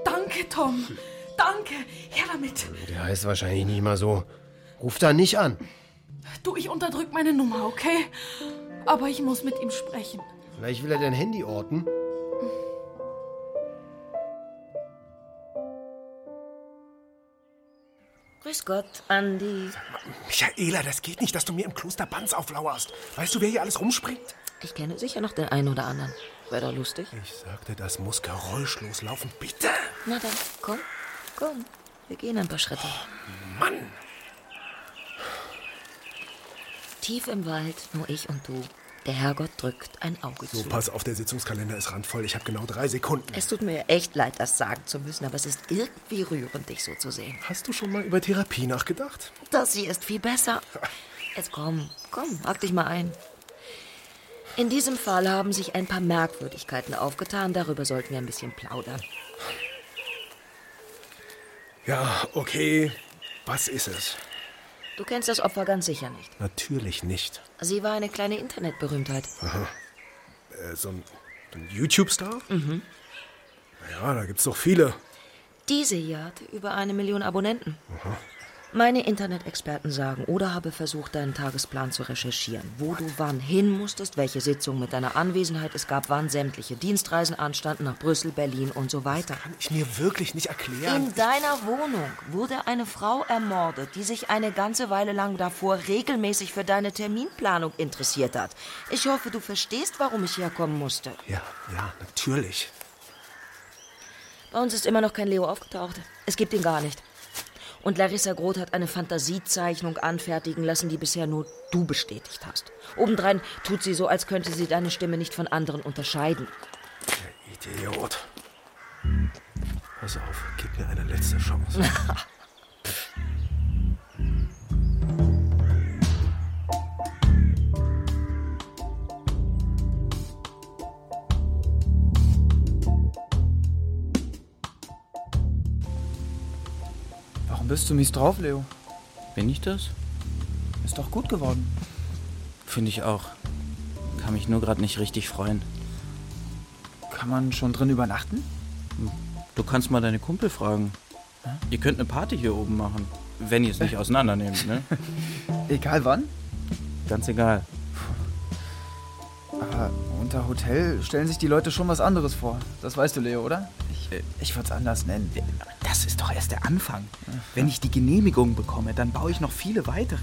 Danke, Tom. Danke. Her damit. Der heißt wahrscheinlich nicht mal so. Ruf da nicht an. Du, ich unterdrück meine Nummer, okay? Aber ich muss mit ihm sprechen. Vielleicht will er dein Handy orten. Grüß Gott, Andi. Michaela, das geht nicht, dass du mir im Kloster Banz auflauerst. Weißt du, wer hier alles rumspringt? Ich kenne sicher noch den einen oder anderen. Wäre doch lustig. Ich sagte, das muss geräuschlos laufen. Bitte. Na dann, komm, komm. Wir gehen ein paar Schritte. Mann! Tief im Wald, nur ich und du. Der Herrgott drückt ein Auge So, zu. pass auf, der Sitzungskalender ist randvoll. Ich habe genau drei Sekunden. Es tut mir echt leid, das sagen zu müssen, aber es ist irgendwie rührend, dich so zu sehen. Hast du schon mal über Therapie nachgedacht? Das hier ist viel besser. Jetzt komm, komm, hack dich mal ein. In diesem Fall haben sich ein paar Merkwürdigkeiten aufgetan. Darüber sollten wir ein bisschen plaudern. Ja, okay. Was ist es? Du kennst das Opfer ganz sicher nicht. Natürlich nicht. Sie war eine kleine Internetberühmtheit. Aha. Äh, so ein, ein YouTube-Star? Mhm. Ja, da gibt's doch viele. Diese hier hatte über eine Million Abonnenten. Aha. Meine Internet-Experten sagen oder habe versucht, deinen Tagesplan zu recherchieren, wo du wann hin musstest, welche Sitzungen mit deiner Anwesenheit es gab, wann sämtliche Dienstreisen anstanden nach Brüssel, Berlin und so weiter. Kann ich mir wirklich nicht erklären. In deiner Wohnung wurde eine Frau ermordet, die sich eine ganze Weile lang davor regelmäßig für deine Terminplanung interessiert hat. Ich hoffe, du verstehst, warum ich herkommen musste. Ja, ja, natürlich. Bei uns ist immer noch kein Leo aufgetaucht. Es gibt ihn gar nicht. Und Larissa Groth hat eine Fantasiezeichnung anfertigen lassen, die bisher nur du bestätigt hast. Obendrein tut sie so, als könnte sie deine Stimme nicht von anderen unterscheiden. Idiot. Pass auf, gib mir eine letzte Chance. *laughs* bist du mies drauf, Leo? Bin ich das? Ist doch gut geworden. Finde ich auch. Kann mich nur gerade nicht richtig freuen. Kann man schon drin übernachten? Du kannst mal deine Kumpel fragen. Ihr könnt eine Party hier oben machen. Wenn ihr es nicht *laughs* auseinandernehmt, ne? Egal wann? Ganz egal. Aber unter Hotel stellen sich die Leute schon was anderes vor. Das weißt du, Leo, oder? Ich, ich würde es anders nennen. Das erst der Anfang. Wenn ich die Genehmigung bekomme, dann baue ich noch viele weitere.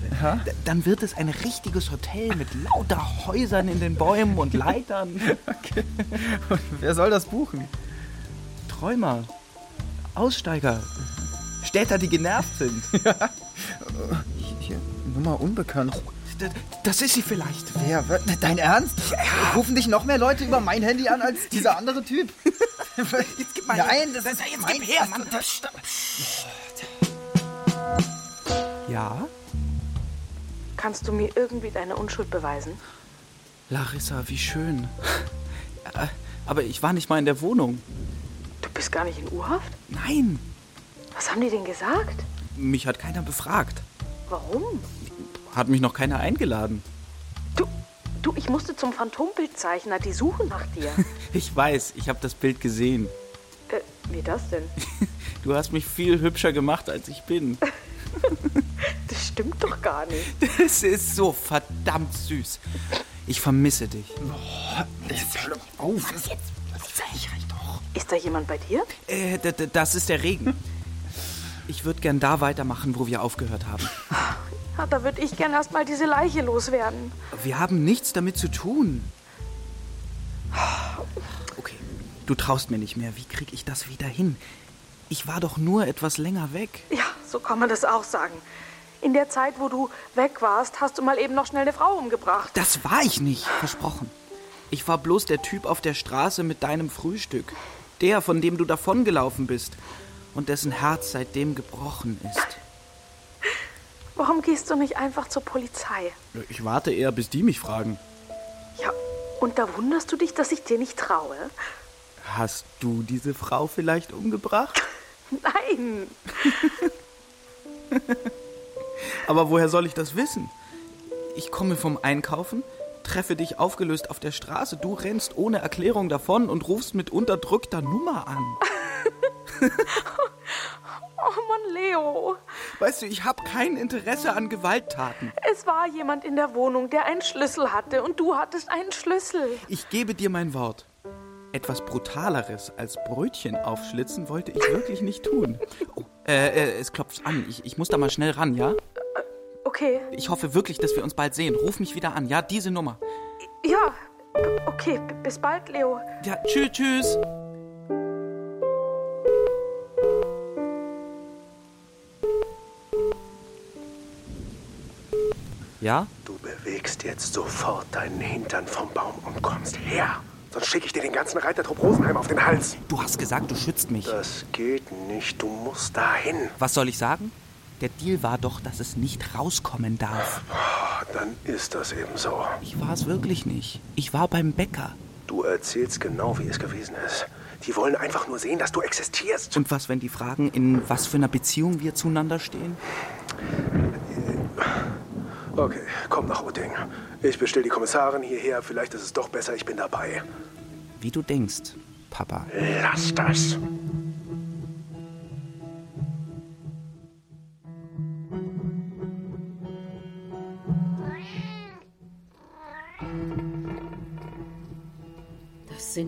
Dann wird es ein richtiges Hotel mit lauter Häusern in den Bäumen und Leitern. *laughs* Okay. Und wer soll das buchen? Träumer, Aussteiger, Städter, die genervt sind. *laughs* Hier, Nummer unbekannt. Das ist sie vielleicht. Wer? Wer- Dein Ernst? Rufen dich noch mehr Leute über mein Handy an als dieser andere Typ? *laughs* Jetzt gib mal Nein, das ist jetzt mein gib her. Mann. Das Ja? Kannst du mir irgendwie deine Unschuld beweisen? Larissa, wie schön. Ja, Aber ich war nicht mal in der Wohnung. Du bist gar nicht in U-Haft? Nein, Was haben die denn gesagt? mich hat keiner befragt. Warum? Hat mich noch keiner eingeladen. Du, ich musste zum Phantombildzeichner. Die suchen nach dir. *laughs* Ich weiß, ich habe das Bild gesehen. äh, wie das denn? *laughs* Du hast mich viel hübscher gemacht, als ich bin. *laughs* Das stimmt doch gar nicht. *laughs* Das ist so verdammt süß. Ich vermisse dich. Jetzt hör doch auf. Ist da jemand bei dir? Äh, d- d- das ist der Regen. Ich würde gern da weitermachen, wo wir aufgehört haben. *laughs* Ja, da würde ich gern erst mal diese Leiche loswerden. Wir haben nichts damit zu tun. Okay, du traust mir nicht mehr. Wie krieg ich das wieder hin? Ich war doch nur etwas länger weg. Ja, so kann man das auch sagen. In der Zeit, wo du weg warst, hast du mal eben noch schnell eine Frau umgebracht. Das war ich nicht, versprochen. Ich war bloß der Typ auf der Straße mit deinem Frühstück. Der, von dem du davongelaufen bist. Und dessen Herz seitdem gebrochen ist. Warum gehst du nicht einfach zur Polizei? Ich warte eher, bis die mich fragen. Ja, und da wunderst du dich, dass ich dir nicht traue? Hast du diese Frau vielleicht umgebracht? *laughs* Nein. *laughs* Aber woher soll ich das wissen? Ich komme vom Einkaufen, treffe dich aufgelöst auf der Straße, du rennst ohne Erklärung davon und rufst mit unterdrückter Nummer an. *laughs* Oh Mann, Leo. Weißt du, ich habe kein Interesse an Gewalttaten. Es war jemand in der Wohnung, der einen Schlüssel hatte und du hattest einen Schlüssel. Ich gebe dir mein Wort. Etwas Brutaleres als Brötchen aufschlitzen wollte ich wirklich nicht tun. Oh, äh, äh, es klopft an. Ich, ich muss da mal schnell ran, ja? okay. Ich hoffe wirklich, dass wir uns bald sehen. Ruf mich wieder an, ja? Diese Nummer. Ja, okay. Bis bald, Leo. Ja, tschüss, tschüss. Ja? Du bewegst jetzt sofort deinen Hintern vom Baum und kommst her. Sonst schicke ich dir den ganzen Reitertrupp Rosenheim auf den Hals. Du hast gesagt, du schützt mich. Das geht nicht. Du musst dahin. Was soll ich sagen? Der Deal war doch, dass es nicht rauskommen darf. Dann ist das eben so. Ich war es wirklich nicht. Ich war beim Bäcker. Du erzählst genau, wie es gewesen ist. Die wollen einfach nur sehen, dass du existierst. Und was, wenn die fragen, in was für einer Beziehung wir zueinander stehen? Okay, komm nach Utting. Ich bestell die Kommissarin hierher. Vielleicht ist es doch besser, ich bin dabei. Wie du denkst, Papa. Lass das.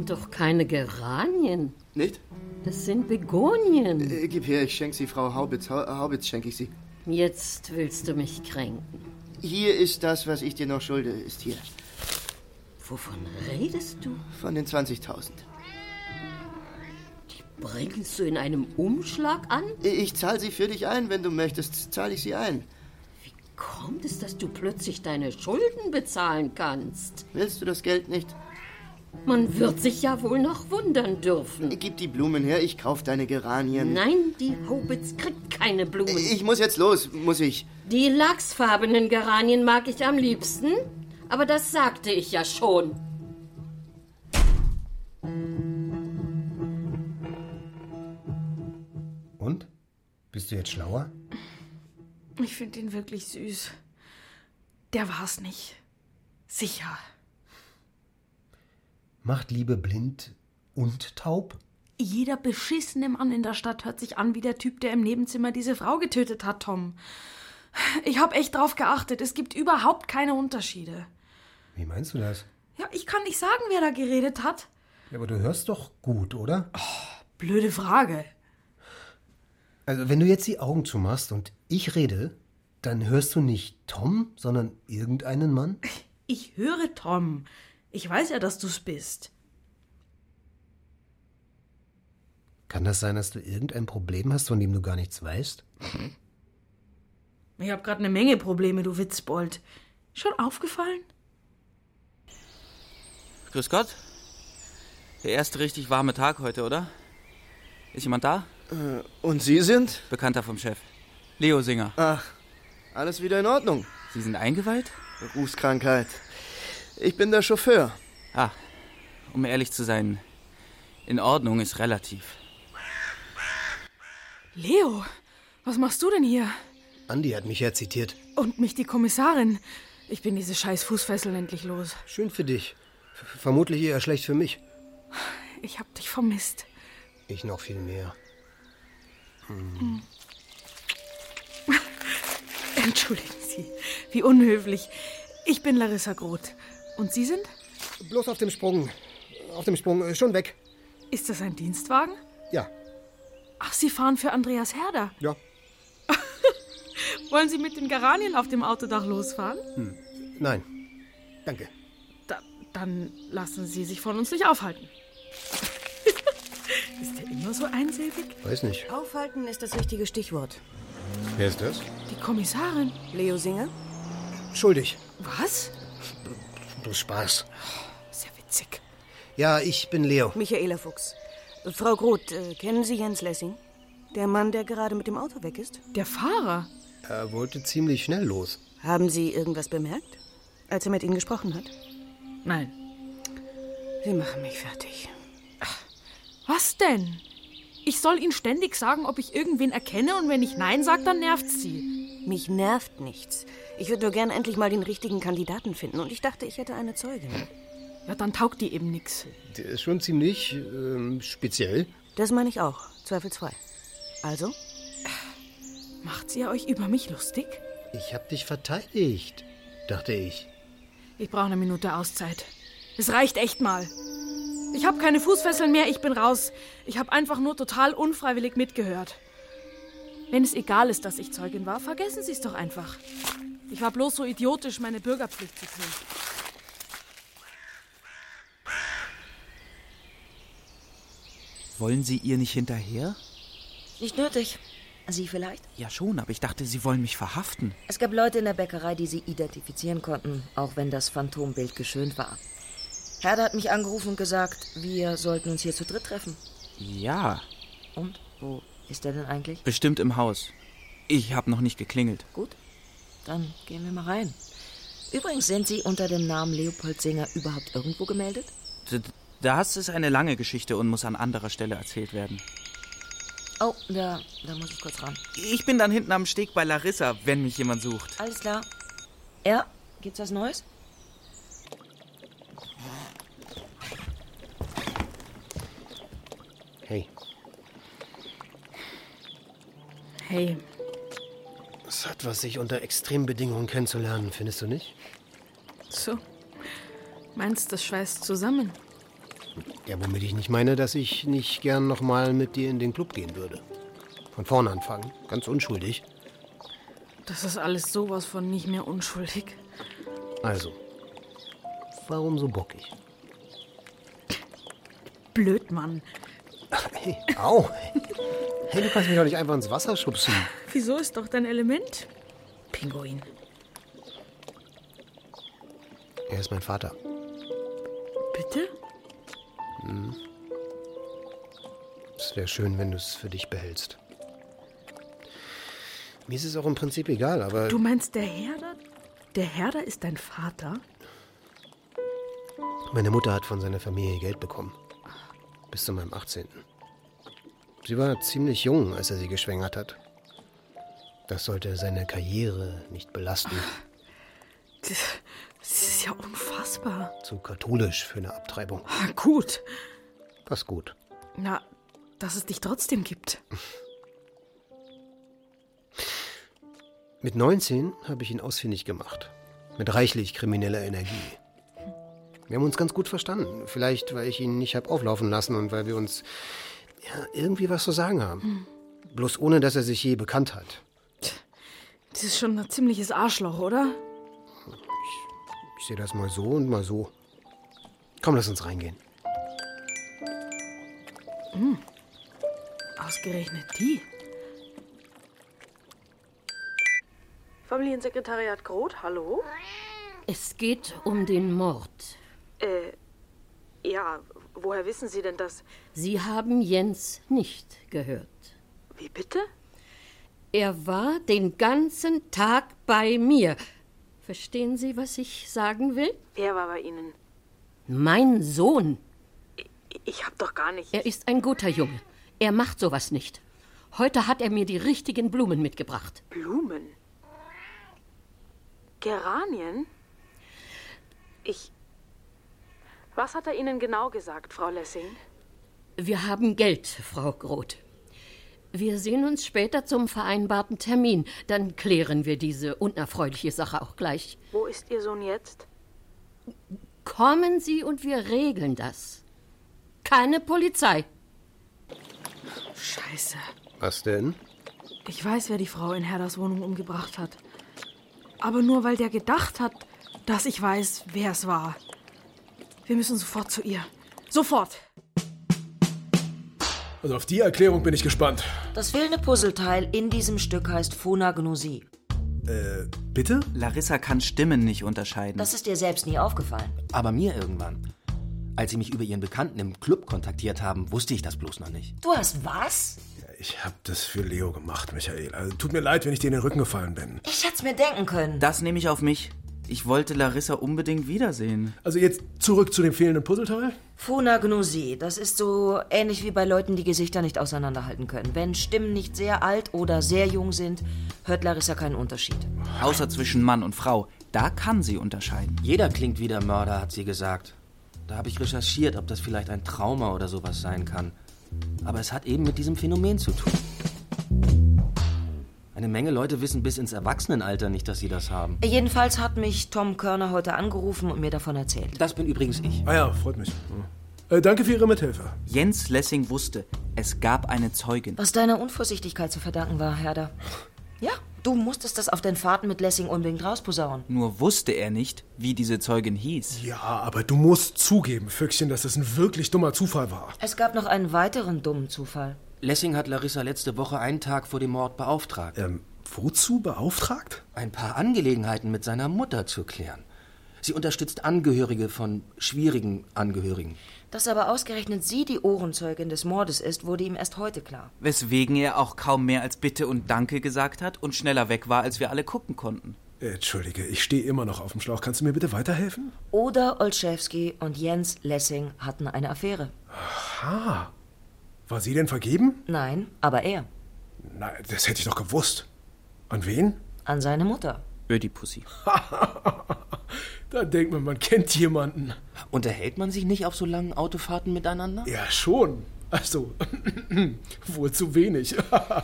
Sind doch keine Geranien. Nicht? Das sind Begonien. Äh, gib her, ich schenk sie Frau Haubitz. Ha Haubitz schenke ich sie. Jetzt willst du mich kränken. Hier ist das, was ich dir noch schulde, ist hier. Wovon redest du? Von den 20.000. Die bringst du in einem Umschlag an? Ich zahle sie für dich ein, wenn du möchtest, zahle ich sie ein. Wie kommt es, dass du plötzlich deine Schulden bezahlen kannst? Willst du das Geld nicht? Man wird sich ja wohl noch wundern dürfen. Gib die Blumen her, ich kauf deine Geranien. Nein, die Haubitz kriegt keine Blumen. Ich muss jetzt los, muss ich. Die lachsfarbenen Geranien mag ich am liebsten, aber das sagte ich ja schon. Und? Bist du jetzt schlauer? Ich finde ihn wirklich süß. Der war's nicht. Sicher. Macht Liebe blind und taub? Jeder beschissene Mann in der Stadt hört sich an wie der Typ, der im Nebenzimmer diese Frau getötet hat, Tom. Ich hab echt drauf geachtet. Es gibt überhaupt keine Unterschiede. Wie meinst du das? Ja, ich kann nicht sagen, wer da geredet hat. Ja, aber du hörst doch gut, oder? Blöde Frage. Also, wenn du jetzt die Augen zumachst und ich rede, dann hörst du nicht Tom, sondern irgendeinen Mann? Ich höre Tom. Ich weiß ja, dass du's bist. Kann das sein, dass du irgendein Problem hast, von dem du gar nichts weißt? Ich hab grad eine Menge Probleme, du Witzbold. Schon aufgefallen? Grüß Gott. Der erste richtig warme Tag heute, oder? Ist jemand da? Äh, und Sie sind? Bekannter vom Chef. Leo Singer. Ach, alles wieder in Ordnung. Sie sind eingeweiht? Berufskrankheit. Ich bin der Chauffeur. Ah, um ehrlich zu sein, in Ordnung ist relativ. Leo, was machst du denn hier? Andi hat mich ja zitiert. Und mich die Kommissarin. Ich bin diese scheiß Fußfesseln endlich los. Schön für dich. Vermutlich eher schlecht für mich. Ich hab dich vermisst. Ich noch viel mehr. Hm. *laughs* Entschuldigen Sie, wie unhöflich. Ich bin Larissa Groth. Und Sie sind? Bloß auf dem Sprung. Auf dem Sprung. äh, Schon weg. Ist das ein Dienstwagen? Ja. Ach, Sie fahren für Andreas Herder. Ja. *laughs* Wollen Sie mit den Geranien auf dem Autodach losfahren? Hm. Nein. Danke. Da, dann lassen Sie sich von uns nicht aufhalten. *laughs* ist der immer so einsilbig? Weiß nicht. Aufhalten ist das richtige Stichwort. Wer ist das? Die Kommissarin. Leo Singer? Schuldig. Was? Bloß Spaß. Sehr witzig. Ja, ich bin Leo. Michaela Fuchs. Frau Groth, äh, kennen Sie Jens Lessing? Der Mann, der gerade mit dem Auto weg ist? Der Fahrer? Er wollte ziemlich schnell los. Haben Sie irgendwas bemerkt, als er mit Ihnen gesprochen hat? Nein. Sie machen mich fertig. Was denn? Ich soll Ihnen ständig sagen, ob ich irgendwen erkenne und wenn ich Nein sage, dann nervt's Sie. Mich nervt nichts. Ich würde nur gerne endlich mal den richtigen Kandidaten finden und ich dachte, ich hätte eine Zeugin. Ja, dann taugt die eben nix. Der ist schon ziemlich ähm, speziell. Das meine ich auch, zweifelsfrei. Also? Macht ihr euch über mich lustig? Ich hab dich verteidigt, dachte ich. Ich brauche eine Minute Auszeit. Es reicht echt mal. Ich habe keine Fußfesseln mehr, ich bin raus. Ich habe einfach nur total unfreiwillig mitgehört. Wenn es egal ist, dass ich Zeugin war, vergessen Sie es doch einfach. Ich war bloß so idiotisch, meine Bürgerpflicht zu tun. Wollen Sie ihr nicht hinterher? Nicht nötig. Sie vielleicht? Ja, schon, aber ich dachte, Sie wollen mich verhaften. Es gab Leute in der Bäckerei, die sie identifizieren konnten, auch wenn das Phantombild geschönt war. Herder hat mich angerufen und gesagt, wir sollten uns hier zu dritt treffen. Ja, Und? Wo ist er denn eigentlich? bestimmt im Haus. Ich habe noch nicht geklingelt. Gut, dann gehen wir mal rein. Übrigens, sind Sie unter dem Namen Leopold Singer überhaupt irgendwo gemeldet? Das ist eine lange Geschichte und muss an anderer Stelle erzählt werden. Oh, da, da muss ich kurz ran. Ich bin dann hinten am Steg bei Larissa, wenn mich jemand sucht. Alles klar. Ja, gibt's was Neues? Hey, Hey, es hat was, sich unter extremen Bedingungen kennenzulernen, findest du nicht? so. Meinst das schweißt zusammen? Ja, womit ich nicht meine, dass ich nicht gern nochmal mit dir in den Club gehen würde. Von vorne anfangen, ganz unschuldig. Das ist alles sowas von nicht mehr unschuldig. Also, warum so bockig? Blöd, Mann. Hey, au! Hey, du kannst mich doch nicht einfach ins Wasser schubsen. Wieso ist doch dein Element? Pinguin. Er ist mein Vater. Bitte? Hm. Es wäre schön, wenn du es für dich behältst. Mir ist es auch im Prinzip egal, aber Du meinst der Herder? Der Herder ist dein Vater? meine Mutter hat von seiner Familie Geld bekommen. Bis zu meinem 18. Sie war ziemlich jung, als er sie geschwängert hat. Das sollte seine Karriere nicht belasten. *laughs* Das, das ist ja unfassbar. Zu katholisch für eine Abtreibung. Ah, Gut. Was gut. Na, dass es dich trotzdem gibt. Mit 19 habe ich ihn ausfindig gemacht. Mit reichlich krimineller Energie. Wir haben uns ganz gut verstanden. Vielleicht, weil ich ihn nicht habe auflaufen lassen und weil wir uns ja, irgendwie was zu sagen haben. Hm. Bloß ohne, dass er sich je bekannt hat. Das ist schon ein ziemliches Arschloch, oder? Ich sehe das mal so und mal so. Komm, lass uns reingehen. Hm. Ausgerechnet die. Familiensekretariat Groth, hallo? Es geht um den Mord. Äh, ja, woher wissen Sie denn das? Sie haben Jens nicht gehört. Wie bitte? Er war den ganzen Tag bei mir. Verstehen Sie, was ich sagen will? Er war bei Ihnen. Mein Sohn. Ich hab doch gar nicht. Er ist ein guter Junge. Er macht sowas nicht. Heute hat er mir die richtigen Blumen mitgebracht. Blumen? Geranien? Ich. Was hat er Ihnen genau gesagt, Frau Lessing? Wir haben Geld, Frau Groth. Wir sehen uns später zum vereinbarten Termin. Dann klären wir diese unerfreuliche Sache auch gleich. Wo ist Ihr Sohn jetzt? Kommen Sie und wir regeln das. Keine Polizei. Scheiße. Was denn? Ich weiß, wer die Frau in Herders Wohnung umgebracht hat. Aber nur weil der gedacht hat, dass ich weiß, wer es war. Wir müssen sofort zu ihr. Sofort! Also auf die Erklärung bin ich gespannt. Das fehlende Puzzleteil in diesem Stück heißt Phonagnosie. Äh, bitte? Larissa kann Stimmen nicht unterscheiden. Das ist dir selbst nie aufgefallen. Aber mir irgendwann. Als sie mich über ihren Bekannten im Club kontaktiert haben, wusste ich das bloß noch nicht. Du hast was? Ich hab das für Leo gemacht, Michael. Also, tut mir leid, wenn ich dir in den Rücken gefallen bin. Ich hätte mir denken können. Das nehme ich auf mich. Ich wollte Larissa unbedingt wiedersehen. Also jetzt zurück zu dem fehlenden Puzzleteil? Phonagnosie, das ist so ähnlich wie bei Leuten, die Gesichter nicht auseinanderhalten können. Wenn Stimmen nicht sehr alt oder sehr jung sind, hört Larissa keinen Unterschied. Außer zwischen Mann und Frau. Da kann sie unterscheiden. Jeder klingt wie der Mörder, hat sie gesagt. Da habe ich recherchiert, ob das vielleicht ein Trauma oder sowas sein kann. Aber es hat eben mit diesem Phänomen zu tun. Eine Menge Leute wissen bis ins Erwachsenenalter nicht, dass sie das haben. Jedenfalls hat mich Tom Körner heute angerufen und mir davon erzählt. Das bin übrigens ich. Ah ja, freut mich. Äh, danke für Ihre Mithilfe. Jens Lessing wusste, es gab eine Zeugin. Was deiner Unvorsichtigkeit zu verdanken war, Herder. Ja, du musstest das auf den Fahrten mit Lessing unbedingt rausposaunen. Nur wusste er nicht, wie diese Zeugin hieß. Ja, aber du musst zugeben, Füchschen, dass es ein wirklich dummer Zufall war. Es gab noch einen weiteren dummen Zufall. Lessing hat Larissa letzte Woche einen Tag vor dem Mord beauftragt. Ähm, wozu beauftragt? Ein paar Angelegenheiten mit seiner Mutter zu klären. Sie unterstützt Angehörige von schwierigen Angehörigen. Dass aber ausgerechnet sie die Ohrenzeugin des Mordes ist, wurde ihm erst heute klar. Weswegen er auch kaum mehr als Bitte und Danke gesagt hat und schneller weg war, als wir alle gucken konnten. Entschuldige, ich stehe immer noch auf dem Schlauch. Kannst du mir bitte weiterhelfen? Oder Olszewski und Jens Lessing hatten eine Affäre. Aha. War sie denn vergeben? Nein, aber er. Nein, das hätte ich doch gewusst. An wen? An seine Mutter. Ödipussy. *laughs* da denkt man, man kennt jemanden. Unterhält man sich nicht auf so langen Autofahrten miteinander? Ja, schon. Also, *clears throat* wohl zu wenig.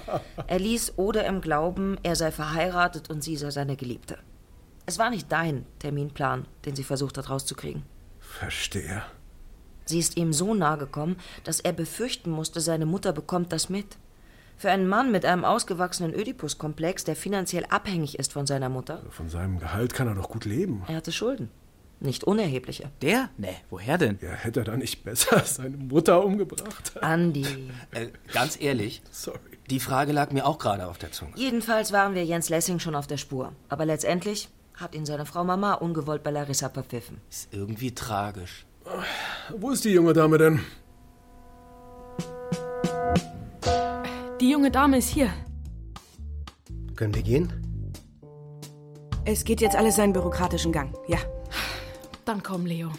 *laughs* er ließ Oder im Glauben, er sei verheiratet und sie sei seine Geliebte. Es war nicht dein Terminplan, den sie versucht hat rauszukriegen. Verstehe. Sie ist ihm so nahe gekommen, dass er befürchten musste, seine Mutter bekommt das mit. Für einen Mann mit einem ausgewachsenen Ödipus-Komplex, der finanziell abhängig ist von seiner Mutter. Von seinem Gehalt kann er doch gut leben. Er hatte Schulden. Nicht unerhebliche. Der? Nee, woher denn? Ja, hätte er da nicht besser *laughs* seine Mutter umgebracht? Andi. Äh, ganz ehrlich. Sorry. Die Frage lag mir auch gerade auf der Zunge. Jedenfalls waren wir Jens Lessing schon auf der Spur. Aber letztendlich hat ihn seine Frau Mama ungewollt bei Larissa verpfiffen. Ist irgendwie tragisch. Wo ist die junge Dame denn? Die junge Dame ist hier. Können wir gehen? Es geht jetzt alles seinen bürokratischen Gang, ja. Dann komm, Leo.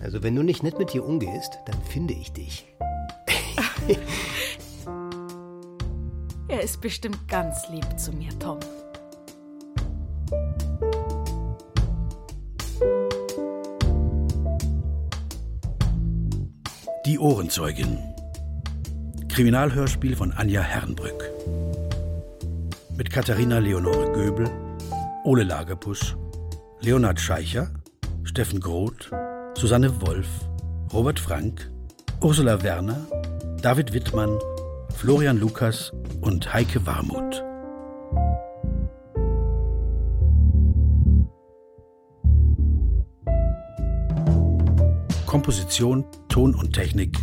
Also, wenn du nicht nett mit ihr umgehst, dann finde ich dich. *laughs* er ist bestimmt ganz lieb zu mir, Tom. Die Ohrenzeugin. Kriminalhörspiel von Anja Herrenbrück. Mit Katharina Leonore Göbel, Ole Lagerpusch, Leonhard Scheicher, Steffen Groth, Susanne Wolf, Robert Frank, Ursula Werner, David Wittmann, Florian Lukas und Heike Warmuth. Komposition, Ton und Technik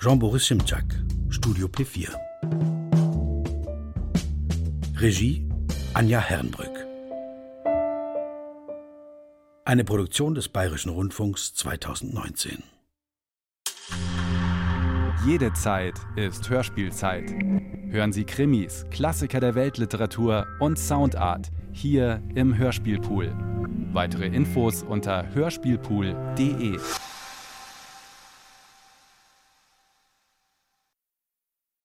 Jean-Boris Simczak, Studio P4. Regie Anja Herrenbrück. Eine Produktion des Bayerischen Rundfunks 2019. Jede Zeit ist Hörspielzeit. Hören Sie Krimis, Klassiker der Weltliteratur und Soundart hier im Hörspielpool. Weitere Infos unter hörspielpool.de.